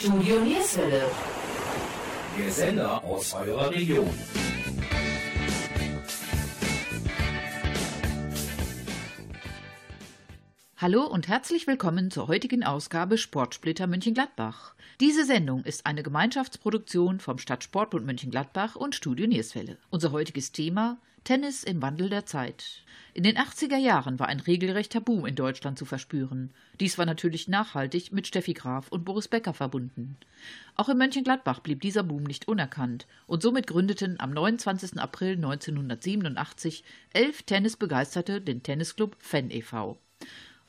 Studio Nierswelle. Der Sender aus eurer Region. Hallo und herzlich willkommen zur heutigen Ausgabe Sportsplitter München-Gladbach. Diese Sendung ist eine Gemeinschaftsproduktion vom Stadtsportbund München-Gladbach und Studio Nierswelle. Unser heutiges Thema Tennis im Wandel der Zeit. In den 80er Jahren war ein regelrechter Boom in Deutschland zu verspüren. Dies war natürlich nachhaltig mit Steffi Graf und Boris Becker verbunden. Auch in Mönchengladbach blieb dieser Boom nicht unerkannt und somit gründeten am 29. April 1987 elf Tennisbegeisterte den Tennisclub Fan e.V.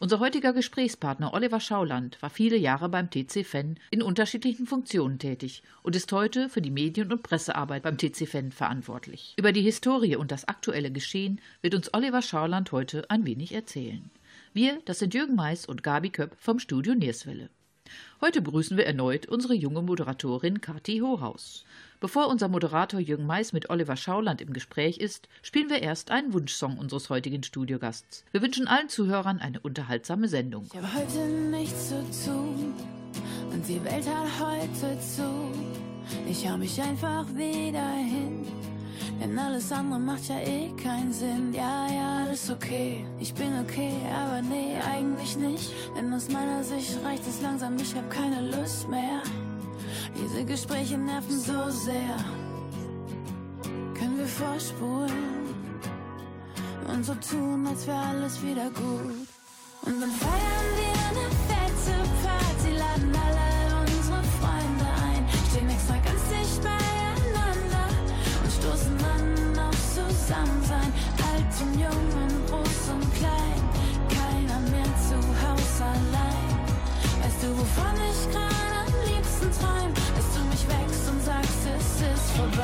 Unser heutiger Gesprächspartner Oliver Schauland war viele Jahre beim TC Fan in unterschiedlichen Funktionen tätig und ist heute für die Medien- und Pressearbeit beim TC Fan verantwortlich. Über die Historie und das aktuelle Geschehen wird uns Oliver Schauland heute ein wenig erzählen. Wir, das sind Jürgen Mais und Gabi Köpp vom Studio Nierswelle. Heute begrüßen wir erneut unsere junge Moderatorin Kati Hohaus. Bevor unser Moderator Jürgen Mais mit Oliver Schauland im Gespräch ist, spielen wir erst einen Wunschsong unseres heutigen Studiogasts. Wir wünschen allen Zuhörern eine unterhaltsame Sendung. Ich habe heute nichts zu tun und die Welt hat heute zu. Ich hau mich einfach wieder hin, denn alles andere macht ja eh keinen Sinn. Ja, ja, alles okay, ich bin okay, aber nee, eigentlich nicht. Denn aus meiner Sicht reicht es langsam, ich hab keine Lust mehr. Diese Gespräche nerven so sehr. Können wir vorspulen und so tun, als wäre alles wieder gut. Und dann feiern wir eine fette Party, laden alle unsere Freunde ein, stehen extra ganz dicht beieinander und stoßen an auf Zusammensein. Alt und jung und groß und klein, keiner mehr zu Hause allein. Weißt du, wovon ich gerade am liebsten träum? Mm.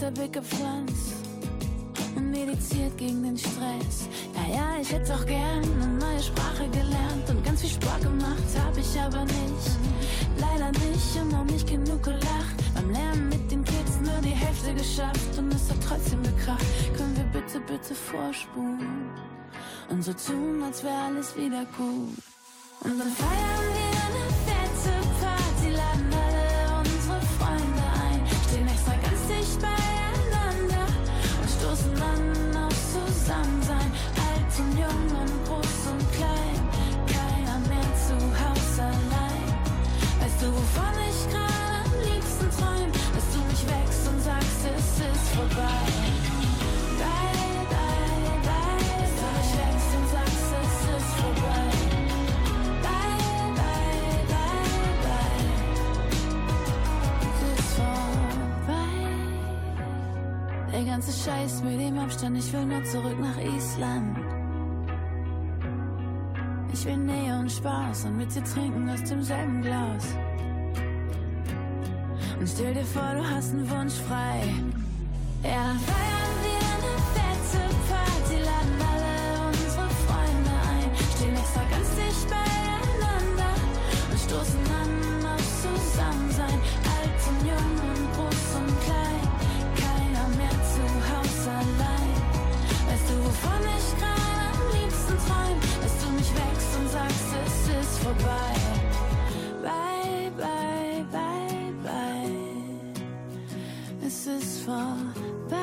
Kräuterbeet gepflanzt und meditiert gegen den Stress. Ja, ja, ich hätte auch gern eine neue Sprache gelernt und ganz viel Sport gemacht, hab ich aber nicht. Leider nicht und noch nicht genug gelacht. Beim Lernen mit den Kids nur die Hälfte geschafft und es hat trotzdem gekracht. Können wir bitte, bitte vorspulen und so tun, als wäre alles wieder gut. Und dann feiern wir wovon ich gerade am liebsten träum? Dass du mich wächst und sagst, es ist vorbei. Bye, bye, bye. Dass du wächst und sagst, es ist vorbei. Bye, bye, bye, bye. Es ist vorbei. Der ganze Scheiß mit dem Abstand, ich will nur zurück nach Island. Ich will Nähe und Spaß und mit dir trinken aus demselben Glas. Und stell dir vor, du hast einen Wunsch frei. Ja, feiern wir eine fette Party, laden alle unsere Freunde ein, stehen extra ganz dicht beieinander und stoßen an auf Zusammensein. Alt und jung und groß und klein, keiner mehr zu Hause allein. Weißt du, wovon ich gerade am liebsten träum? Dass du mich wächst und sagst, es ist vorbei. Ist vorbei,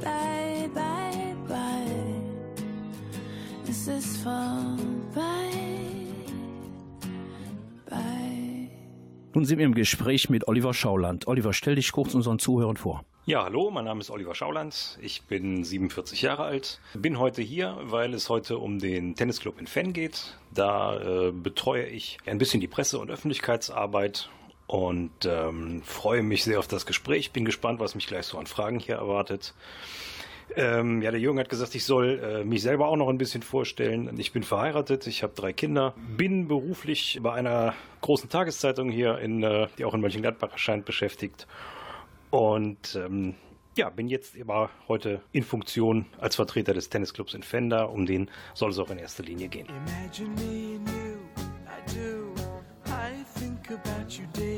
bye, bye, bye. Es ist vorbei, bye. Nun sind wir im Gespräch mit Oliver Schauland. Oliver, stell dich kurz unseren Zuhörern vor. Ja, hallo, mein Name ist Oliver Schauland. Ich bin 47 Jahre alt. Bin heute hier, weil es heute um den Tennisclub in Fenn geht. Da äh, betreue ich ein bisschen die Presse- und Öffentlichkeitsarbeit und ähm, freue mich sehr auf das Gespräch. Bin gespannt, was mich gleich so an Fragen hier erwartet. Ähm, ja, der Jürgen hat gesagt, ich soll äh, mich selber auch noch ein bisschen vorstellen. Ich bin verheiratet, ich habe drei Kinder, bin beruflich bei einer großen Tageszeitung hier, in, äh, die auch in Mönchengladbach erscheint, beschäftigt. Und ähm, ja, bin jetzt aber heute in Funktion als Vertreter des Tennisclubs in Fender. Um den soll es auch in erster Linie gehen. Imagine me and you you day and night.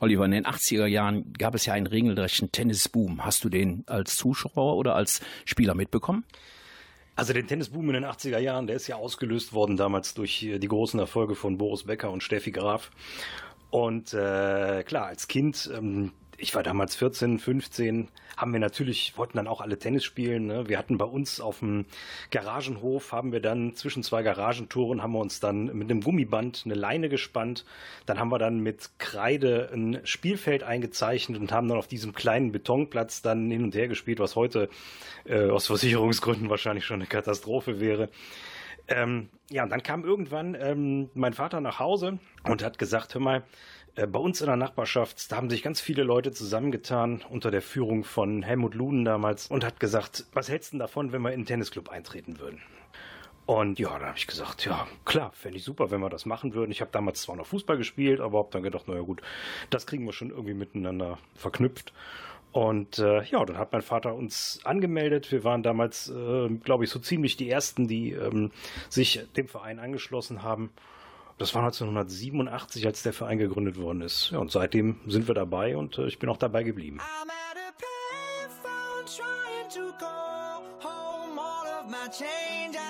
Oliver, in den 80er Jahren gab es ja einen regelrechten Tennisboom. Hast du den als Zuschauer oder als Spieler mitbekommen? Also den Tennisboom in den 80er Jahren, der ist ja ausgelöst worden damals durch äh, die großen Erfolge von Boris Becker und Steffi Graf. Und äh, klar, als Kind ähm, ich war damals 14, 15, haben wir natürlich, wollten dann auch alle Tennis spielen. Ne? Wir hatten bei uns auf dem Garagenhof, haben wir dann zwischen zwei Garagentoren, haben wir uns dann mit einem Gummiband eine Leine gespannt. Dann haben wir dann mit Kreide ein Spielfeld eingezeichnet und haben dann auf diesem kleinen Betonplatz dann hin und her gespielt, was heute äh, aus Versicherungsgründen wahrscheinlich schon eine Katastrophe wäre. Ähm, ja, und dann kam irgendwann ähm, mein Vater nach Hause und hat gesagt, hör mal, bei uns in der Nachbarschaft, da haben sich ganz viele Leute zusammengetan unter der Führung von Helmut Luden damals und hat gesagt, was hältst du davon, wenn wir in den Tennisclub eintreten würden? Und ja, da habe ich gesagt, ja, klar, fände ich super, wenn wir das machen würden. Ich habe damals zwar noch Fußball gespielt, aber habe dann gedacht, naja gut, das kriegen wir schon irgendwie miteinander verknüpft. Und äh, ja, dann hat mein Vater uns angemeldet. Wir waren damals, äh, glaube ich, so ziemlich die Ersten, die ähm, sich dem Verein angeschlossen haben. Das war 1987, als der Verein gegründet worden ist. Ja, und seitdem sind wir dabei und äh, ich bin auch dabei geblieben. change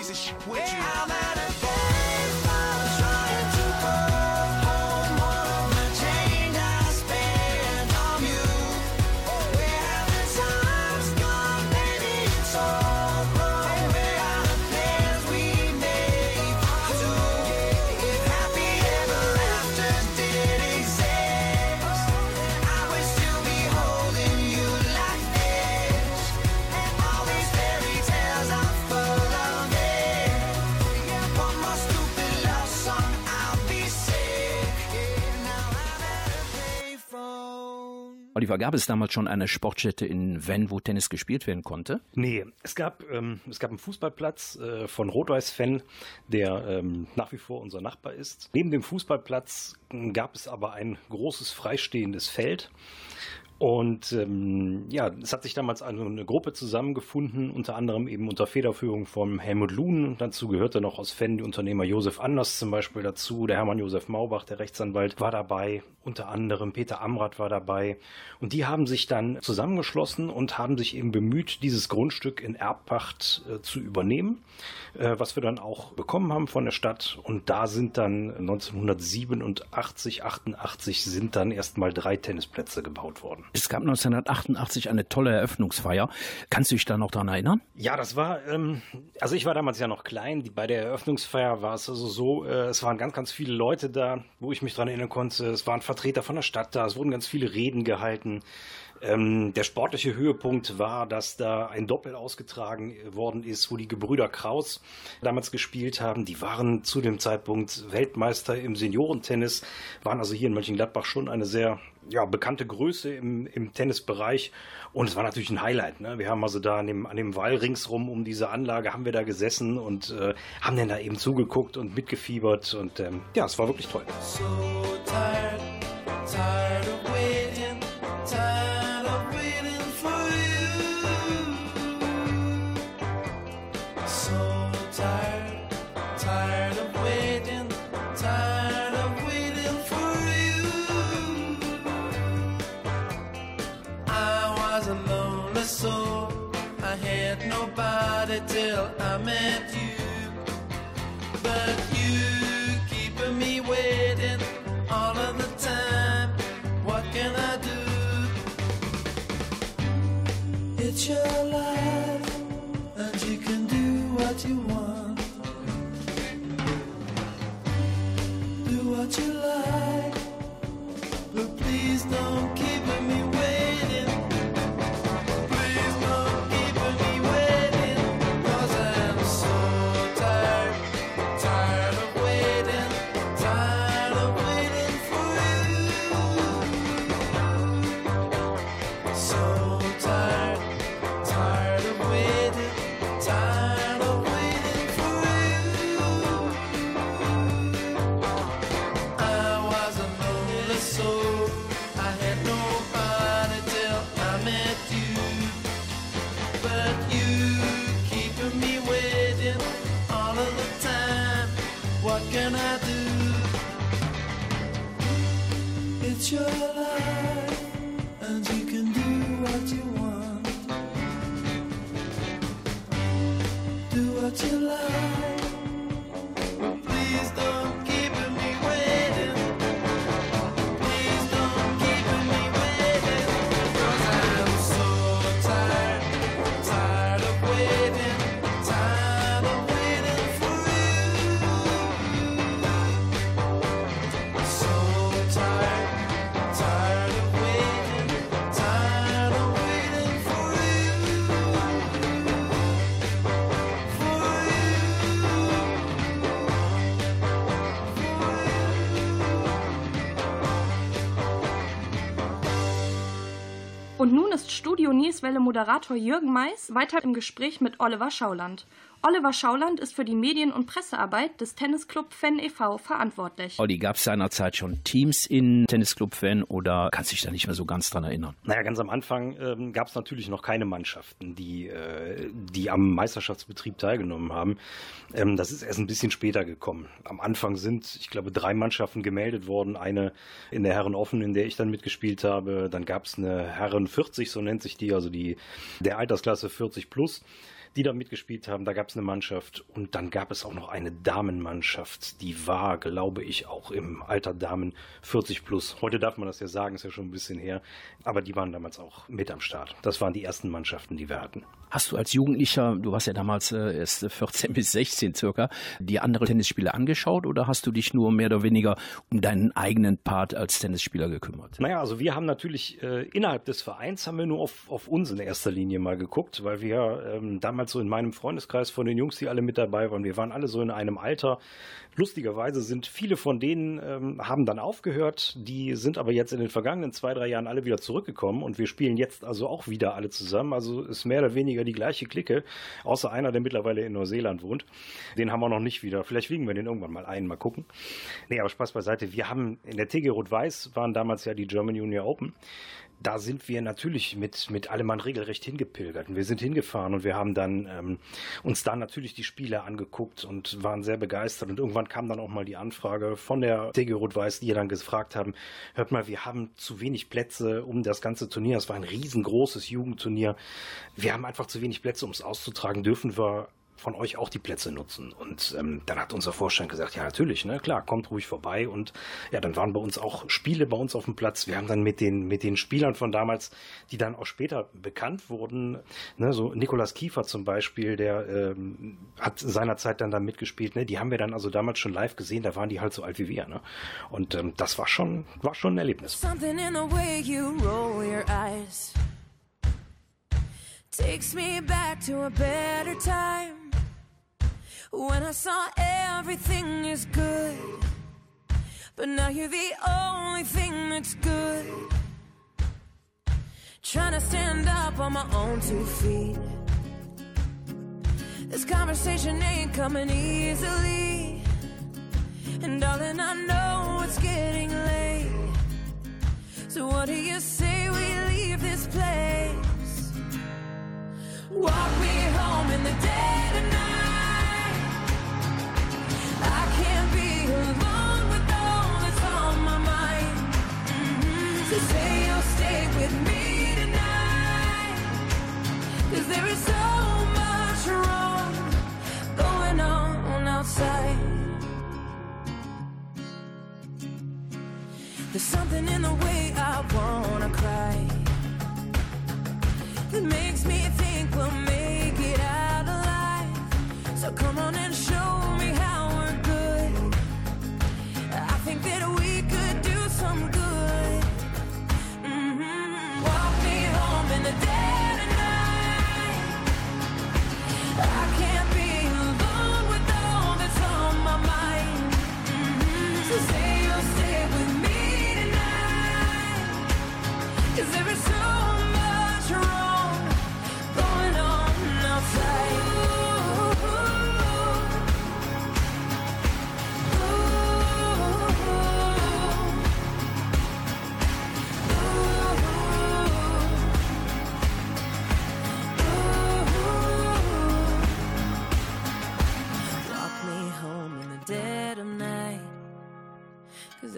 of shit with you. Oliver, gab es damals schon eine Sportstätte in Venn, wo Tennis gespielt werden konnte? Nee, es gab, ähm, es gab einen Fußballplatz äh, von Rot-Weiß-Fan, der ähm, nach wie vor unser Nachbar ist. Neben dem Fußballplatz ähm, gab es aber ein großes freistehendes Feld. Und ähm, ja, es hat sich damals also eine Gruppe zusammengefunden, unter anderem eben unter Federführung von Helmut Luhn. Und dazu gehörte noch aus Fenn die Unternehmer Josef Anders zum Beispiel dazu. Der Hermann Josef Maubach, der Rechtsanwalt, war dabei. Unter anderem Peter Amrath war dabei. Und die haben sich dann zusammengeschlossen und haben sich eben bemüht, dieses Grundstück in Erbpacht äh, zu übernehmen, äh, was wir dann auch bekommen haben von der Stadt. Und da sind dann 1987, 88 sind dann erstmal drei Tennisplätze gebaut worden. Es gab 1988 eine tolle Eröffnungsfeier. Kannst du dich da noch daran erinnern? Ja, das war, ähm, also ich war damals ja noch klein. Bei der Eröffnungsfeier war es also so, äh, es waren ganz, ganz viele Leute da, wo ich mich dran erinnern konnte. Es waren Vertreter von der Stadt da, es wurden ganz viele Reden gehalten. Ähm, der sportliche Höhepunkt war, dass da ein Doppel ausgetragen worden ist, wo die Gebrüder Kraus damals gespielt haben. Die waren zu dem Zeitpunkt Weltmeister im Seniorentennis, waren also hier in Mönchengladbach schon eine sehr ja, bekannte Größe im, im Tennisbereich. Und es war natürlich ein Highlight. Ne? Wir haben also da an dem, an dem Wall ringsrum um diese Anlage haben wir da gesessen und äh, haben dann da eben zugeguckt und mitgefiebert. Und ähm, ja, es war wirklich toll. So tired, tired It's your life, and you can do what you want. Do what you like, Und nun ist Studio Nierswelle Moderator Jürgen Mais weiter im Gespräch mit Oliver Schauland. Oliver Schauland ist für die Medien- und Pressearbeit des Tennisclub Fan e.V. verantwortlich. Olli, gab es seinerzeit schon Teams in Tennisclub Fan oder kannst du dich da nicht mehr so ganz dran erinnern? Naja, ganz am Anfang ähm, gab es natürlich noch keine Mannschaften, die, äh, die am Meisterschaftsbetrieb teilgenommen haben. Ähm, das ist erst ein bisschen später gekommen. Am Anfang sind, ich glaube, drei Mannschaften gemeldet worden. Eine in der Herren Offen, in der ich dann mitgespielt habe. Dann gab es eine Herren 40, so nennt sich die, also die der Altersklasse 40 plus die da mitgespielt haben. Da gab es eine Mannschaft und dann gab es auch noch eine Damenmannschaft, die war, glaube ich, auch im Alter Damen 40 plus. Heute darf man das ja sagen, ist ja schon ein bisschen her, aber die waren damals auch mit am Start. Das waren die ersten Mannschaften, die wir hatten. Hast du als Jugendlicher, du warst ja damals äh, erst 14 bis 16 circa, die andere Tennisspiele angeschaut oder hast du dich nur mehr oder weniger um deinen eigenen Part als Tennisspieler gekümmert? Naja, also wir haben natürlich äh, innerhalb des Vereins haben wir nur auf, auf uns in erster Linie mal geguckt, weil wir ähm, damals so in meinem Freundeskreis von den Jungs, die alle mit dabei waren, wir waren alle so in einem Alter. Lustigerweise sind viele von denen ähm, haben dann aufgehört, die sind aber jetzt in den vergangenen zwei, drei Jahren alle wieder zurückgekommen und wir spielen jetzt also auch wieder alle zusammen. Also ist mehr oder weniger die gleiche Clique, außer einer, der mittlerweile in Neuseeland wohnt. Den haben wir noch nicht wieder. Vielleicht wiegen wir den irgendwann mal ein, mal gucken. Nee, aber Spaß beiseite. Wir haben in der TG Rot-Weiß waren damals ja die German Junior Open da sind wir natürlich mit, mit allem regelrecht hingepilgert. Und wir sind hingefahren und wir haben dann ähm, uns da natürlich die Spiele angeguckt und waren sehr begeistert. Und irgendwann kam dann auch mal die Anfrage von der TG Rot-Weiß, die dann gefragt haben, hört mal, wir haben zu wenig Plätze um das ganze Turnier. Es war ein riesengroßes Jugendturnier. Wir haben einfach zu wenig Plätze, um es auszutragen. Dürfen wir von euch auch die Plätze nutzen. Und ähm, dann hat unser Vorstand gesagt, ja natürlich, ne, klar, kommt ruhig vorbei. Und ja, dann waren bei uns auch Spiele bei uns auf dem Platz. Wir haben dann mit den, mit den Spielern von damals, die dann auch später bekannt wurden, ne, so Nikolas Kiefer zum Beispiel, der ähm, hat seinerzeit dann da mitgespielt, ne, die haben wir dann also damals schon live gesehen, da waren die halt so alt wie wir. Ne? Und ähm, das war schon, war schon ein Erlebnis. Takes me back to a better time. When I saw everything is good. But now you're the only thing that's good. Trying to stand up on my own two feet. This conversation ain't coming easily. And darling, I know it's getting late. So what do you say we leave this place? Walk me home in the dead of night. Mm-hmm. There's so much wrong going on outside. There's something in the way I wanna cry that makes me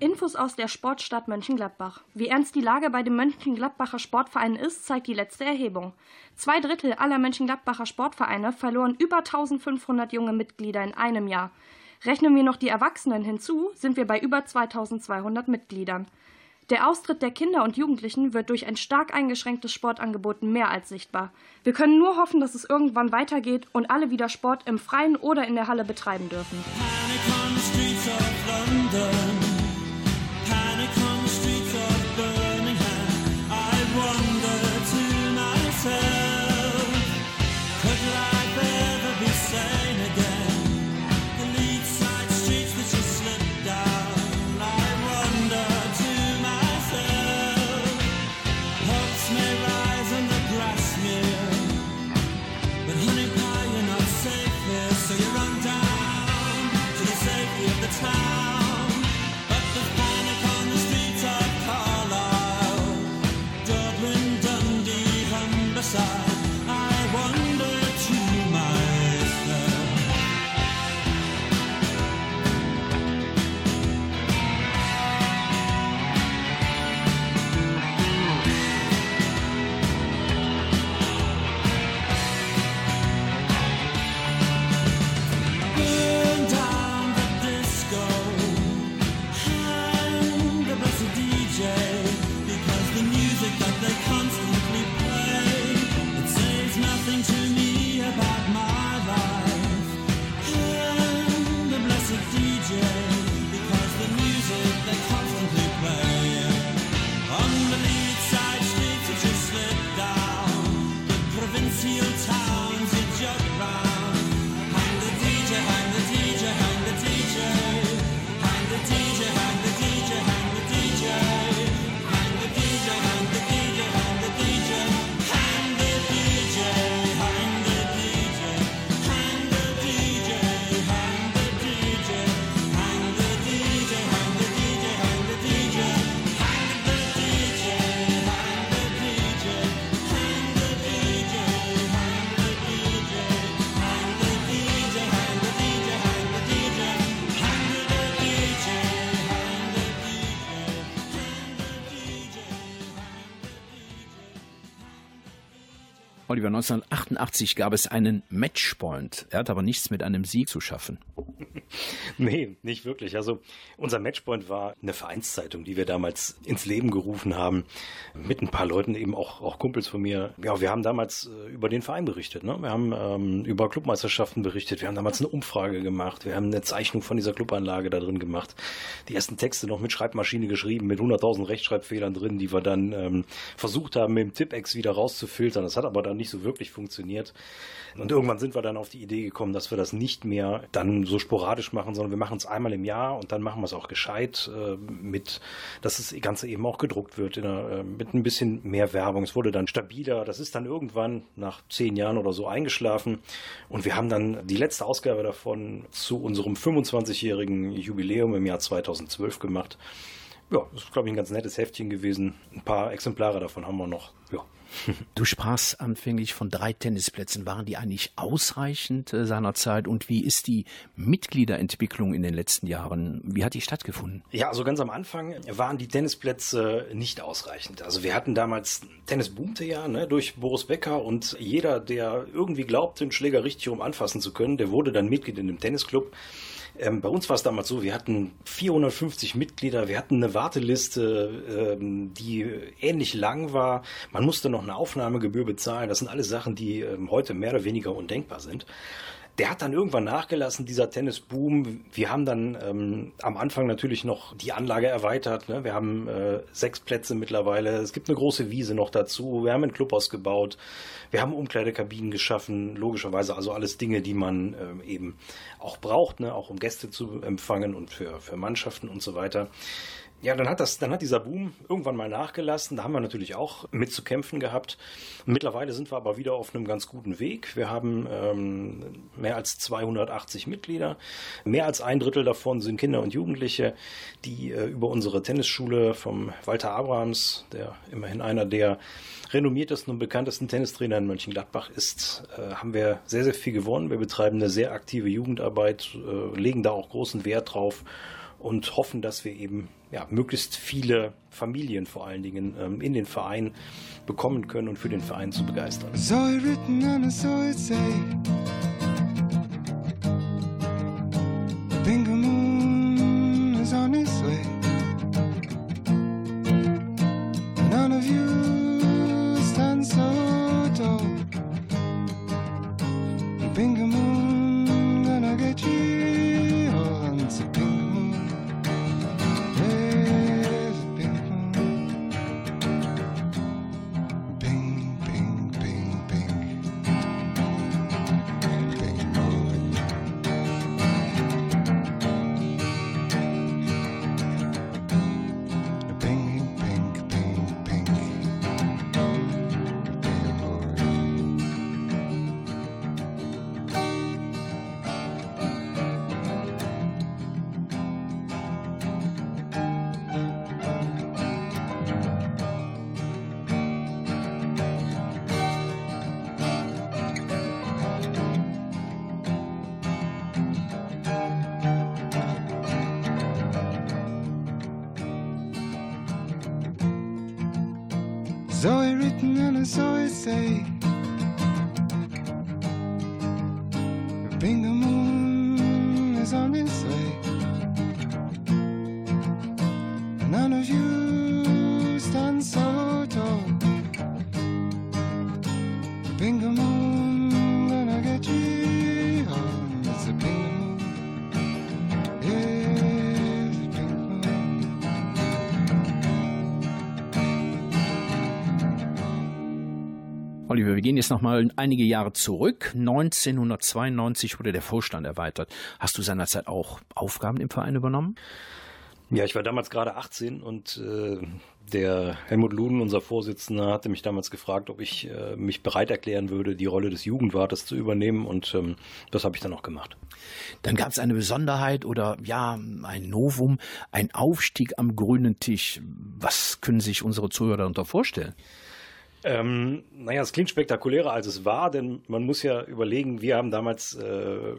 Infos aus der Sportstadt Mönchengladbach. Wie ernst die Lage bei dem Mönchengladbacher Sportverein ist, zeigt die letzte Erhebung. Zwei Drittel aller Mönchengladbacher Sportvereine verloren über 1500 junge Mitglieder in einem Jahr. Rechnen wir noch die Erwachsenen hinzu, sind wir bei über 2200 Mitgliedern. Der Austritt der Kinder und Jugendlichen wird durch ein stark eingeschränktes Sportangebot mehr als sichtbar. Wir können nur hoffen, dass es irgendwann weitergeht und alle wieder Sport im Freien oder in der Halle betreiben dürfen. Yeah. Oliver, 1988 gab es einen Matchpoint. Er hat aber nichts mit einem Sieg zu schaffen. nee, nicht wirklich. Also unser Matchpoint war eine Vereinszeitung, die wir damals ins Leben gerufen haben, mit ein paar Leuten, eben auch, auch Kumpels von mir. Ja, wir haben damals äh, über den Verein berichtet. Ne? Wir haben ähm, über Clubmeisterschaften berichtet. Wir haben damals eine Umfrage gemacht. Wir haben eine Zeichnung von dieser Clubanlage da drin gemacht. Die ersten Texte noch mit Schreibmaschine geschrieben, mit 100.000 Rechtschreibfehlern drin, die wir dann ähm, versucht haben, mit dem Tipex wieder rauszufiltern. Das hat aber dann nicht so wirklich funktioniert. Und irgendwann sind wir dann auf die Idee gekommen, dass wir das nicht mehr dann so sporadisch machen, sondern wir machen es einmal im Jahr und dann machen wir es auch gescheit äh, mit, dass das Ganze eben auch gedruckt wird einer, äh, mit ein bisschen mehr Werbung. Es wurde dann stabiler. Das ist dann irgendwann nach zehn Jahren oder so eingeschlafen und wir haben dann die letzte Ausgabe davon zu unserem 25-jährigen Jubiläum im Jahr 2012 gemacht. Ja, das ist, glaube ich, ein ganz nettes Heftchen gewesen. Ein paar Exemplare davon haben wir noch. Ja. Du sprachst anfänglich von drei Tennisplätzen. Waren die eigentlich ausreichend äh, seinerzeit? Und wie ist die Mitgliederentwicklung in den letzten Jahren? Wie hat die stattgefunden? Ja, also ganz am Anfang waren die Tennisplätze nicht ausreichend. Also wir hatten damals Tennis boomte ja ne, durch Boris Becker und jeder, der irgendwie glaubte, den Schläger richtig rum anfassen zu können, der wurde dann Mitglied in dem Tennisclub. Ähm, bei uns war es damals so, wir hatten 450 Mitglieder, wir hatten eine Warteliste, ähm, die ähnlich lang war. Man musste noch eine Aufnahmegebühr bezahlen. Das sind alles Sachen, die ähm, heute mehr oder weniger undenkbar sind. Der hat dann irgendwann nachgelassen, dieser Tennisboom. Wir haben dann ähm, am Anfang natürlich noch die Anlage erweitert. Ne? Wir haben äh, sechs Plätze mittlerweile. Es gibt eine große Wiese noch dazu. Wir haben ein Clubhaus gebaut. Wir haben Umkleidekabinen geschaffen, logischerweise. Also alles Dinge, die man ähm, eben auch braucht, ne? auch um Gäste zu empfangen und für, für Mannschaften und so weiter. Ja, dann hat das, dann hat dieser Boom irgendwann mal nachgelassen. Da haben wir natürlich auch mit zu kämpfen gehabt. Mittlerweile sind wir aber wieder auf einem ganz guten Weg. Wir haben ähm, mehr als 280 Mitglieder. Mehr als ein Drittel davon sind Kinder und Jugendliche, die äh, über unsere Tennisschule vom Walter Abrahams, der immerhin einer der renommiertesten und bekanntesten Tennistrainer in Mönchengladbach ist, äh, haben wir sehr, sehr viel gewonnen. Wir betreiben eine sehr aktive Jugendarbeit, äh, legen da auch großen Wert drauf und hoffen, dass wir eben ja, möglichst viele Familien vor allen Dingen ähm, in den Verein bekommen können und für den Verein zu begeistern. So Oliver, wir gehen jetzt noch mal einige Jahre zurück. 1992 wurde der Vorstand erweitert. Hast du seinerzeit auch Aufgaben im Verein übernommen? Ja, ich war damals gerade 18 und äh, der Helmut Luden, unser Vorsitzender, hatte mich damals gefragt, ob ich äh, mich bereit erklären würde, die Rolle des Jugendwartes zu übernehmen und ähm, das habe ich dann auch gemacht. Dann gab es eine Besonderheit oder ja, ein Novum, ein Aufstieg am grünen Tisch. Was können sich unsere Zuhörer darunter vorstellen? Ähm, naja, es klingt spektakulärer, als es war, denn man muss ja überlegen, wir haben damals äh,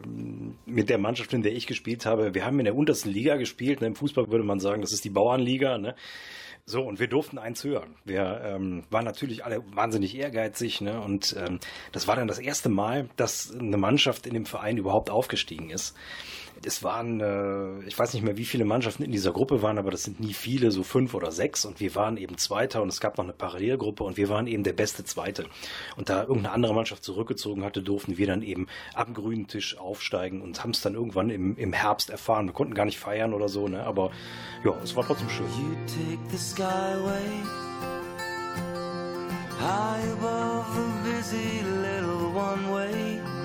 mit der Mannschaft, in der ich gespielt habe, wir haben in der untersten Liga gespielt. Ne? Im Fußball würde man sagen, das ist die Bauernliga. Ne? So, und wir durften eins hören. Wir ähm, waren natürlich alle wahnsinnig ehrgeizig, ne? Und ähm, das war dann das erste Mal, dass eine Mannschaft in dem Verein überhaupt aufgestiegen ist. Es waren, äh, ich weiß nicht mehr, wie viele Mannschaften in dieser Gruppe waren, aber das sind nie viele, so fünf oder sechs. Und wir waren eben Zweiter und es gab noch eine Parallelgruppe und wir waren eben der beste Zweite. Und da irgendeine andere Mannschaft zurückgezogen hatte, durften wir dann eben am grünen Tisch aufsteigen und haben es dann irgendwann im, im Herbst erfahren. Wir konnten gar nicht feiern oder so, ne? aber ja, es war trotzdem schön. You take the skyway high above the busy little one way.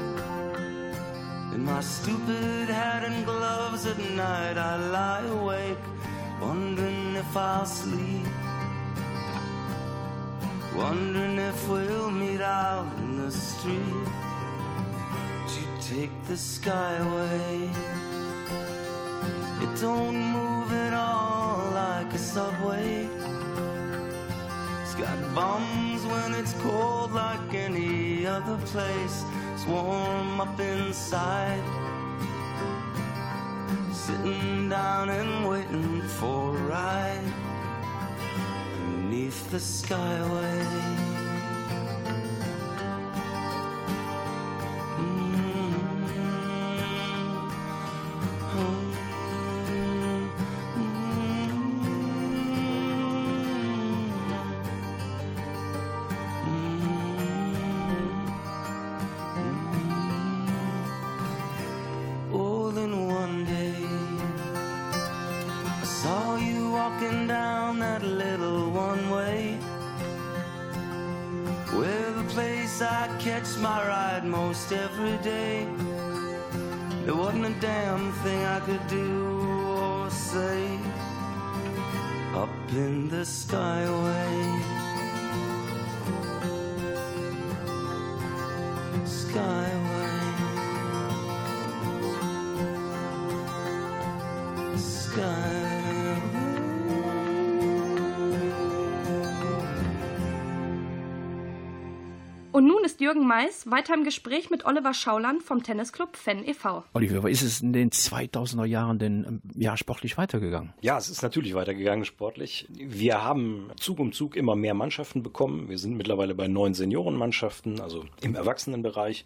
In my stupid hat and gloves at night, I lie awake, wondering if I'll sleep. Wondering if we'll meet out in the street. You take the skyway. It don't move at all like a subway. It's got bums when it's cold like any other place. Warm up inside. Sitting down and waiting for a ride beneath the skyway. Jürgen Mais weiter im Gespräch mit Oliver Schauland vom Tennisclub Fan e.V. Oliver, ist es in den 2000er Jahren denn ähm, ja, sportlich weitergegangen? Ja, es ist natürlich weitergegangen sportlich. Wir haben Zug um Zug immer mehr Mannschaften bekommen. Wir sind mittlerweile bei neun Seniorenmannschaften, also im Erwachsenenbereich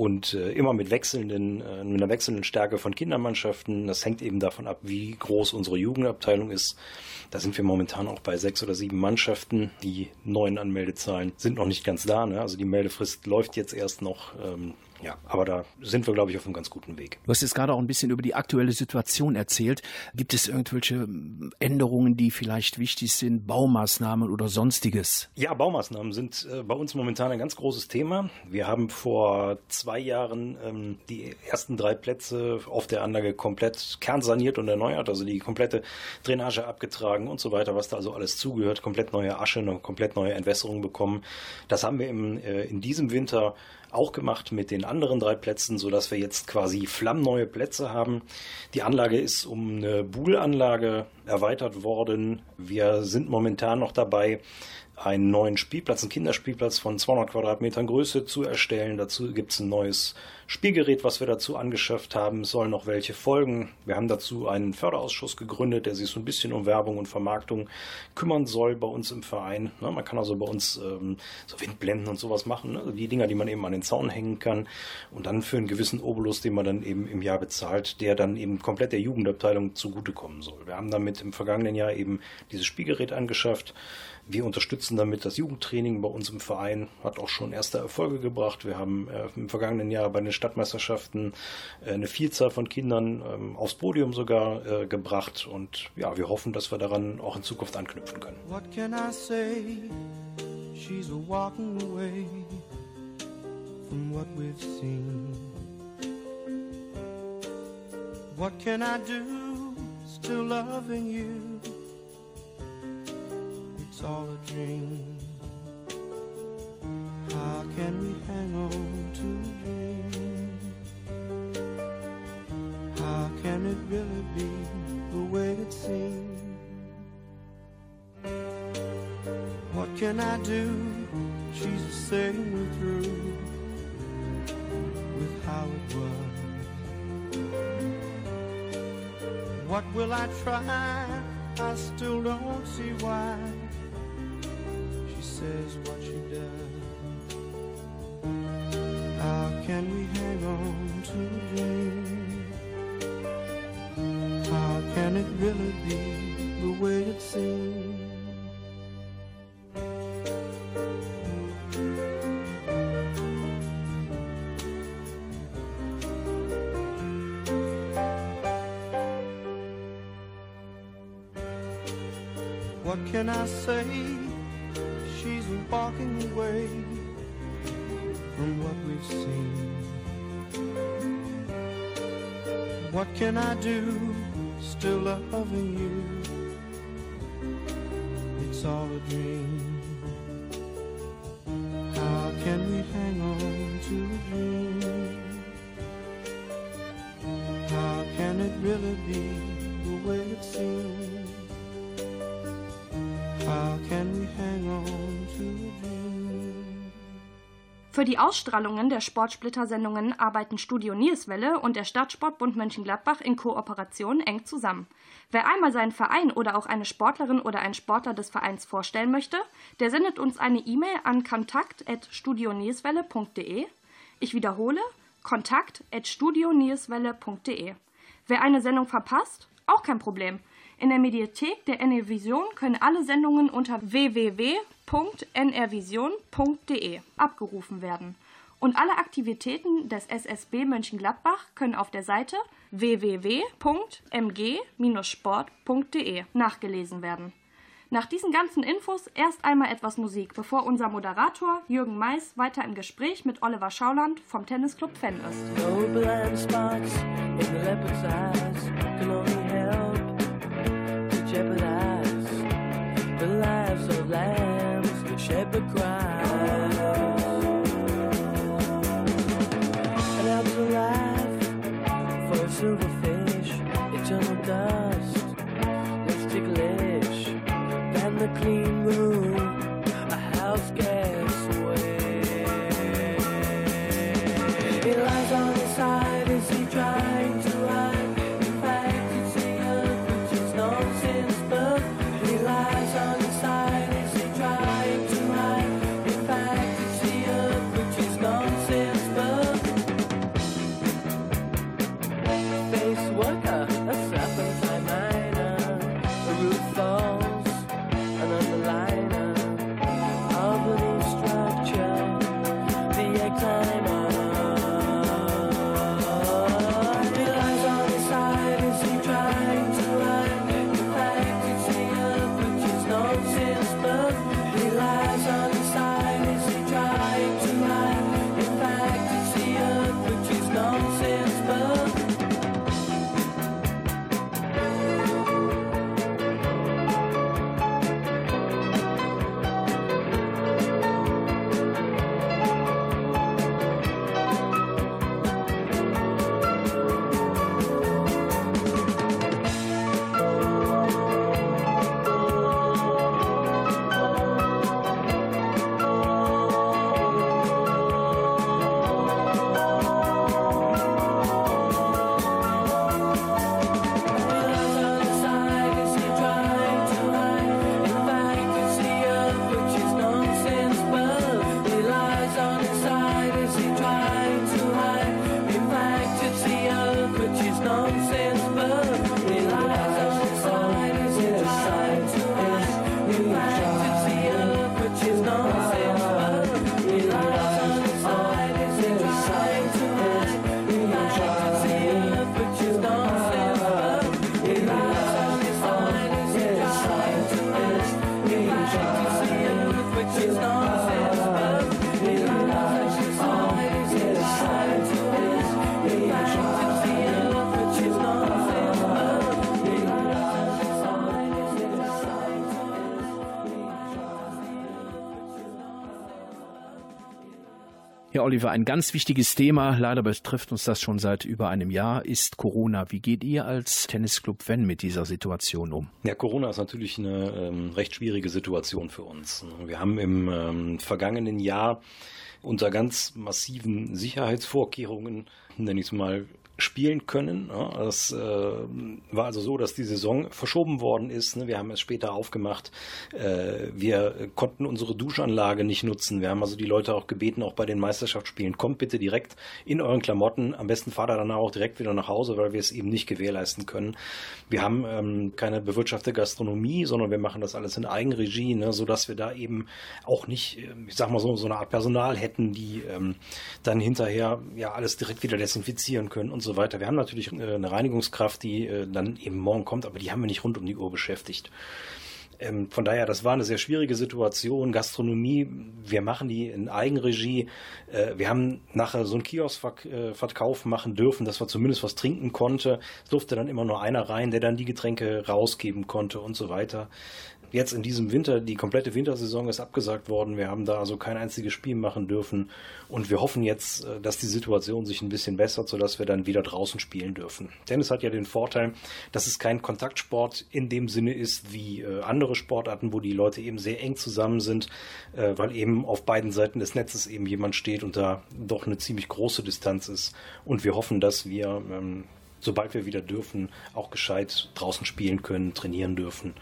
und äh, immer mit wechselnden, äh, mit einer wechselnden Stärke von Kindermannschaften. Das hängt eben davon ab, wie groß unsere Jugendabteilung ist. Da sind wir momentan auch bei sechs oder sieben Mannschaften. Die neuen Anmeldezahlen sind noch nicht ganz da. Ne? Also die Meldefrist läuft jetzt erst noch. Ähm, ja, aber da sind wir, glaube ich, auf einem ganz guten Weg. Du hast jetzt gerade auch ein bisschen über die aktuelle Situation erzählt. Gibt es irgendwelche Änderungen, die vielleicht wichtig sind, Baumaßnahmen oder sonstiges? Ja, Baumaßnahmen sind äh, bei uns momentan ein ganz großes Thema. Wir haben vor zwei Jahren ähm, die ersten drei Plätze auf der Anlage komplett kernsaniert und erneuert, also die komplette Drainage abgetragen und so weiter, was da also alles zugehört, komplett neue Asche, eine komplett neue Entwässerung bekommen. Das haben wir im, äh, in diesem Winter auch gemacht mit den anderen drei Plätzen, sodass wir jetzt quasi flammneue Plätze haben. Die Anlage ist um eine Buhlanlage erweitert worden. Wir sind momentan noch dabei, einen neuen Spielplatz, einen Kinderspielplatz von 200 Quadratmetern Größe zu erstellen. Dazu gibt es ein neues Spielgerät, was wir dazu angeschafft haben. Es sollen noch welche folgen. Wir haben dazu einen Förderausschuss gegründet, der sich so ein bisschen um Werbung und Vermarktung kümmern soll bei uns im Verein. Ne, man kann also bei uns ähm, so Windblenden und sowas machen, ne? die Dinger, die man eben an den Zaun hängen kann und dann für einen gewissen Obolus, den man dann eben im Jahr bezahlt, der dann eben komplett der Jugendabteilung zugutekommen soll. Wir haben damit im vergangenen Jahr eben dieses Spielgerät angeschafft. Wir unterstützen damit das Jugendtraining bei uns im Verein, hat auch schon erste Erfolge gebracht. Wir haben äh, im vergangenen Jahr bei den Stadtmeisterschaften äh, eine Vielzahl von Kindern ähm, aufs Podium sogar äh, gebracht und ja, wir hoffen, dass wir daran auch in Zukunft anknüpfen können. What can I say? She's walking away from what we've seen. What can I do? Still loving you. It's all a dream. How can we hang on to a dream? How can it really be the way it seems? What can I do? She's saying we're through with how it was. What will I try? I still don't see why what. How can we hang on to? How can it really be the way it seems? What can I say? Walking away from what we've seen. What can I do? Still loving you. It's all a dream. How can we hang on to a dream? How can it really be the way it seems? How can we hang on? Für die Ausstrahlungen der Sportsplitter-Sendungen arbeiten Studio Nierswelle und der Stadtsportbund Mönchengladbach in Kooperation eng zusammen. Wer einmal seinen Verein oder auch eine Sportlerin oder einen Sportler des Vereins vorstellen möchte, der sendet uns eine E-Mail an kontakt.studionierswelle.de. Ich wiederhole, kontakt.studionierswelle.de. Wer eine Sendung verpasst, auch kein Problem. In der Mediathek der NR Vision können alle Sendungen unter www.nrvision.de abgerufen werden. Und alle Aktivitäten des SSB Mönchengladbach können auf der Seite www.mg-sport.de nachgelesen werden. Nach diesen ganzen Infos erst einmal etwas Musik, bevor unser Moderator Jürgen Mais weiter im Gespräch mit Oliver Schauland vom Tennisclub Fan ist. The lives of lambs that shepherd cries. An ounce of life for a silverfish, eternal dust, less ticklish than the clean room, Oliver, ein ganz wichtiges Thema, leider betrifft uns das schon seit über einem Jahr, ist Corona. Wie geht ihr als Tennisclub Wenn mit dieser Situation um? Ja, Corona ist natürlich eine ähm, recht schwierige Situation für uns. Wir haben im ähm, vergangenen Jahr unter ganz massiven Sicherheitsvorkehrungen, nenne ich es mal, spielen können. Es äh, war also so, dass die Saison verschoben worden ist. Ne? Wir haben es später aufgemacht. Äh, wir konnten unsere Duschanlage nicht nutzen. Wir haben also die Leute auch gebeten, auch bei den Meisterschaftsspielen, kommt bitte direkt in euren Klamotten. Am besten fahrt ihr danach auch direkt wieder nach Hause, weil wir es eben nicht gewährleisten können. Wir haben ähm, keine bewirtschaftete Gastronomie, sondern wir machen das alles in Eigenregie, ne? sodass wir da eben auch nicht, äh, ich sag mal so, so eine Art Personal hätten, die ähm, dann hinterher ja alles direkt wieder desinfizieren können und so so weiter. Wir haben natürlich äh, eine Reinigungskraft, die äh, dann eben morgen kommt, aber die haben wir nicht rund um die Uhr beschäftigt. Ähm, von daher, das war eine sehr schwierige Situation. Gastronomie, wir machen die in Eigenregie. Äh, wir haben nachher so einen Kioskverkauf machen dürfen, dass man zumindest was trinken konnte. Es durfte dann immer nur einer rein, der dann die Getränke rausgeben konnte und so weiter jetzt in diesem Winter, die komplette Wintersaison ist abgesagt worden. Wir haben da also kein einziges Spiel machen dürfen. Und wir hoffen jetzt, äh, dass die Situation sich ein bisschen bessert, sodass wir dann wieder draußen spielen dürfen. Tennis hat ja den Vorteil, dass es kein Kontaktsport in dem Sinne ist wie äh, andere Sportarten, wo die Leute eben sehr eng zusammen sind, äh, weil eben auf beiden Seiten des Netzes eben jemand steht und da doch eine ziemlich große Distanz ist. Und wir hoffen, dass wir, ähm, sobald wir wieder dürfen, auch gescheit draußen spielen können, trainieren dürfen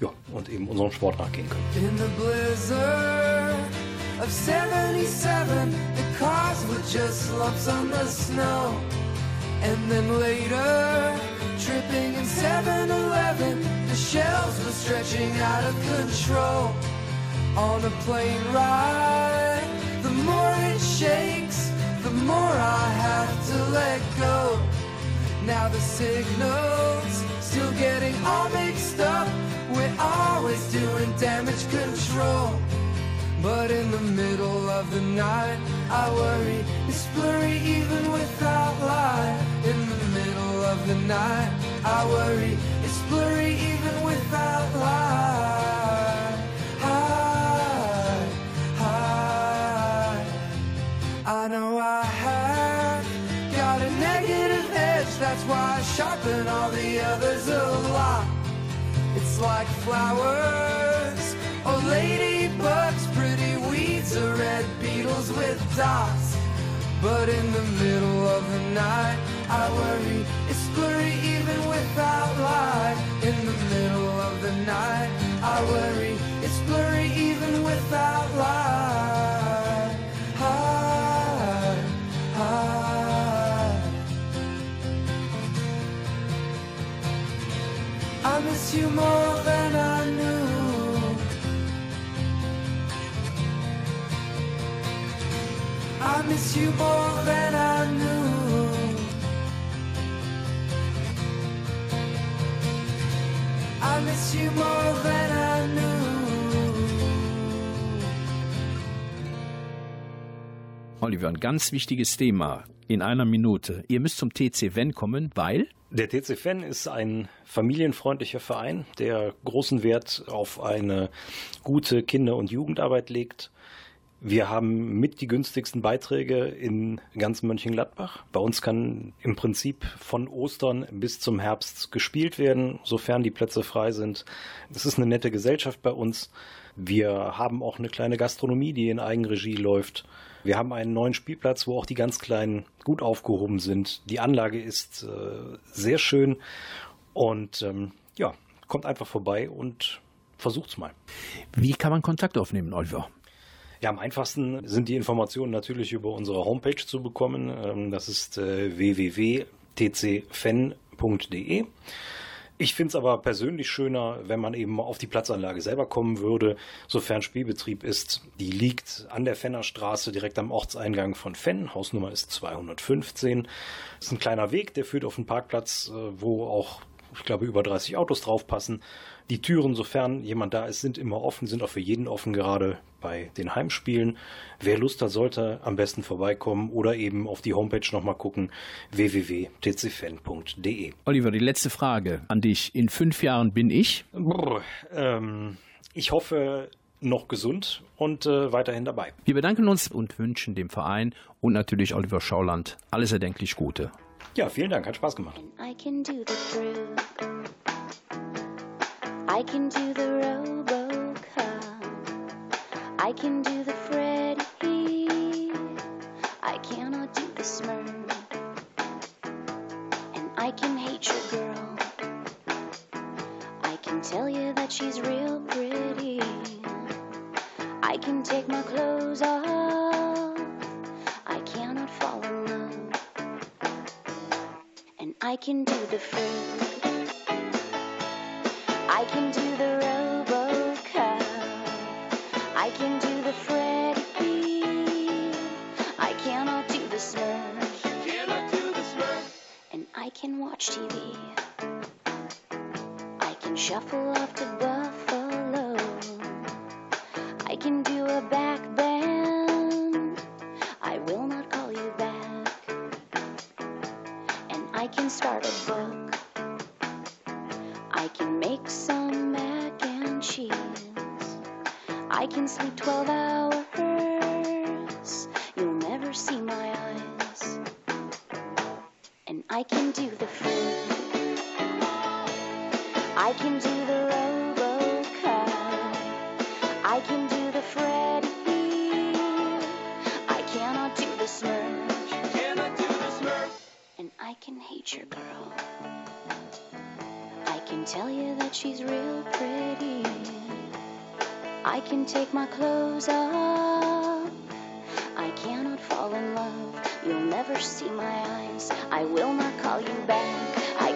ja, und eben unserem Sport nachgehen können. In the blizzard of 77, the cars were just lumps on the snow. And then later, tripping in 7-Eleven, the shelves were stretching out of control. On a plane ride, the more it shakes, the more I have to let go. Now the signals still getting all mixed up. We're always doing damage control. But in the middle of the night, I worry it's blurry even without light. In the middle of the night, I worry it's blurry even without light. High, high. I know sharpen all the others a lot. It's like flowers or ladybugs, pretty weeds or red beetles with dots. But in the middle of the night, I worry it's blurry even without light. In the middle of the night, I worry it's blurry even without light. You more than I knew. I miss you more than I knew. I miss you more than I knew. Oliver, ein ganz wichtiges Thema in einer Minute. Ihr müsst zum TC Wenn kommen, weil? Der TC Fan ist ein familienfreundlicher Verein, der großen Wert auf eine gute Kinder- und Jugendarbeit legt. Wir haben mit die günstigsten Beiträge in ganz Mönchengladbach. Bei uns kann im Prinzip von Ostern bis zum Herbst gespielt werden, sofern die Plätze frei sind. Es ist eine nette Gesellschaft bei uns. Wir haben auch eine kleine Gastronomie, die in Eigenregie läuft. Wir haben einen neuen Spielplatz, wo auch die ganz Kleinen gut aufgehoben sind. Die Anlage ist äh, sehr schön und ähm, ja, kommt einfach vorbei und versucht's mal. Wie kann man Kontakt aufnehmen, Oliver? Ja, am einfachsten sind die Informationen natürlich über unsere Homepage zu bekommen. Ähm, das ist äh, www.tcfen.de. Ich finde es aber persönlich schöner, wenn man eben auf die Platzanlage selber kommen würde, sofern Spielbetrieb ist. Die liegt an der Fennerstraße direkt am Ortseingang von Fenn. Hausnummer ist 215. Das ist ein kleiner Weg, der führt auf einen Parkplatz, äh, wo auch, ich glaube, über 30 Autos draufpassen. Die Türen, sofern jemand da ist, sind immer offen, sind auch für jeden offen, gerade bei den Heimspielen. Wer Lust hat, sollte am besten vorbeikommen oder eben auf die Homepage nochmal gucken, www.tcfan.de. Oliver, die letzte Frage an dich. In fünf Jahren bin ich? Brr, ähm, ich hoffe noch gesund und äh, weiterhin dabei. Wir bedanken uns und wünschen dem Verein und natürlich Oliver Schauland alles erdenklich Gute. Ja, vielen Dank, hat Spaß gemacht. I can do the. I can do the robocop. I can do the Freddy. I cannot do the Smurf. And I can hate your girl. I can tell you that she's real pretty. I can take my clothes off. I can do the fruit. I can do the robocop. I can do the Freddy. I cannot do the Smurf. Cannot do the Smurf. And I can watch TV. I can shuffle off to Buffalo. I can do the fruit. I can do the robocop. I can do the Freddy. I cannot do the Smurf. Cannot do the Smurf. And I can hate your girl. I can tell you that she's real pretty. I can take my clothes off. See my eyes. I will not call you back. I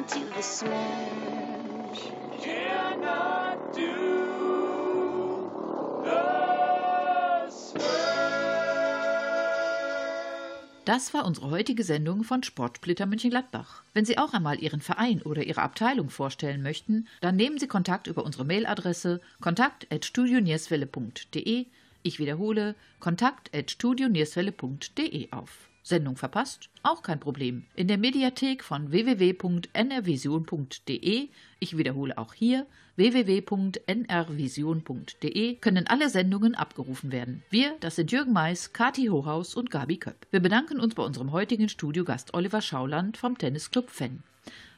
Cannot do the Smurf. Cannot do Das war unsere heutige Sendung von Sportsplitter Mönchengladbach. Wenn Sie auch einmal Ihren Verein oder Ihre Abteilung vorstellen möchten, dann nehmen Sie Kontakt über unsere Mailadresse kontakt@studionierswelle.de. Ich wiederhole kontakt@studionierswelle.de auf. Sendung verpasst? Auch kein Problem. In der Mediathek von www.nrvision.de, ich wiederhole auch hier www.nrvision.de, können alle Sendungen abgerufen werden. Wir, das sind Jürgen Mais, Kati Hohaus und Gabi Köpp. Wir bedanken uns bei unserem heutigen Studiogast Oliver Schauland vom Tennisclub Fenn.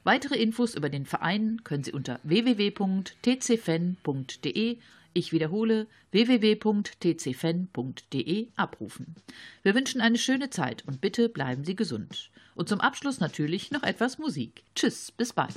Weitere Infos über den Verein können Sie unter www.tcfen.de ich wiederhole www.tcfen.de abrufen. Wir wünschen eine schöne Zeit und bitte bleiben Sie gesund. Und zum Abschluss natürlich noch etwas Musik. Tschüss, bis bald.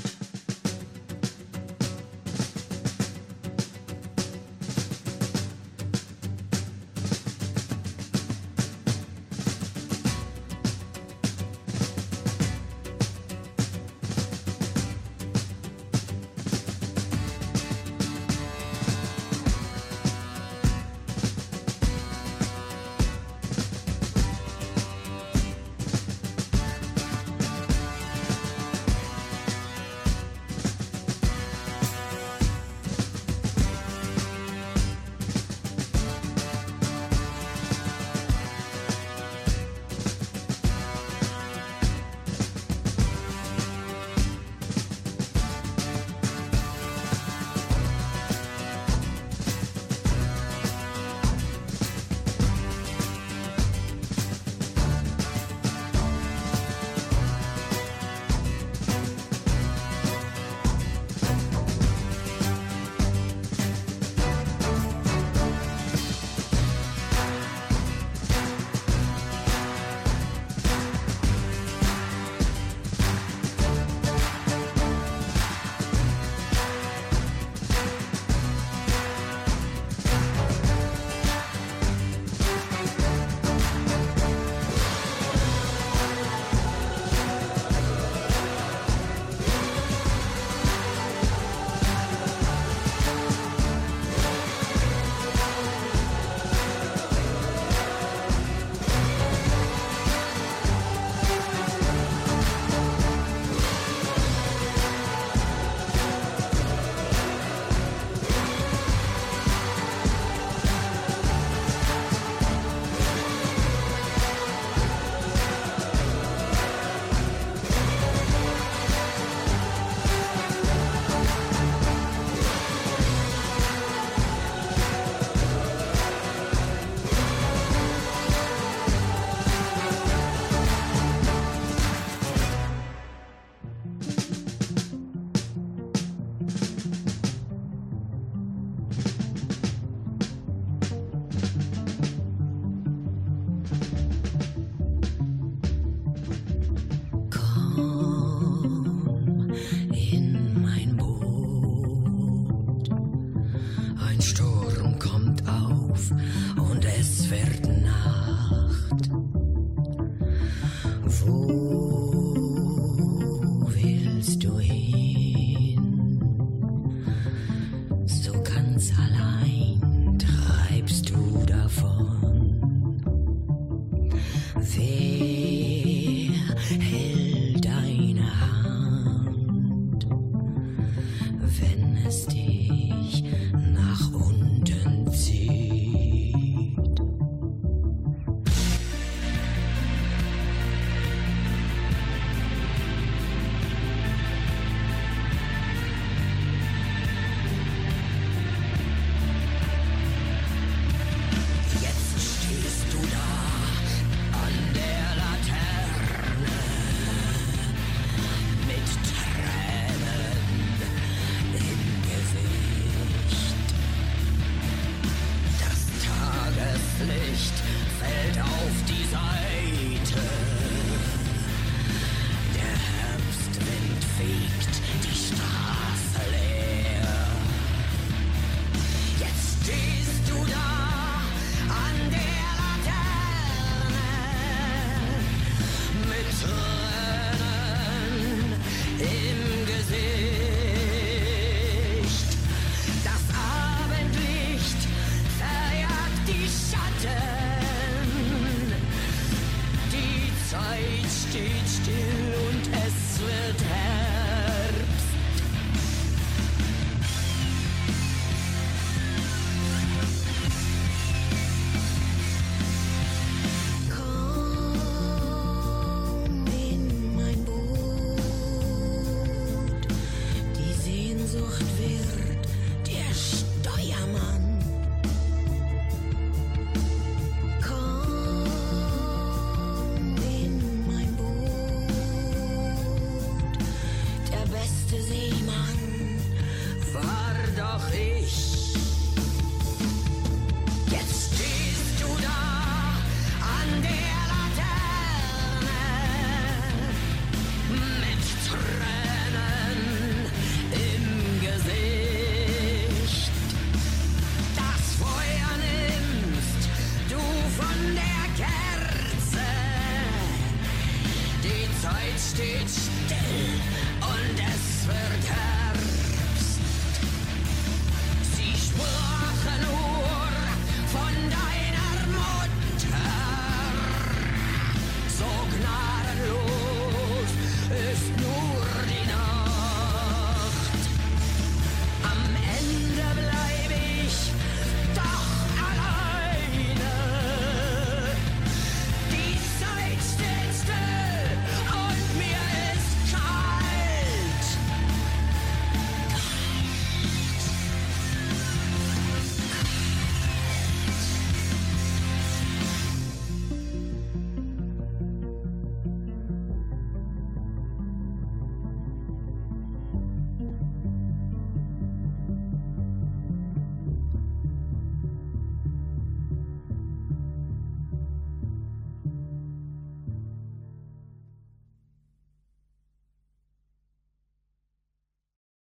Wer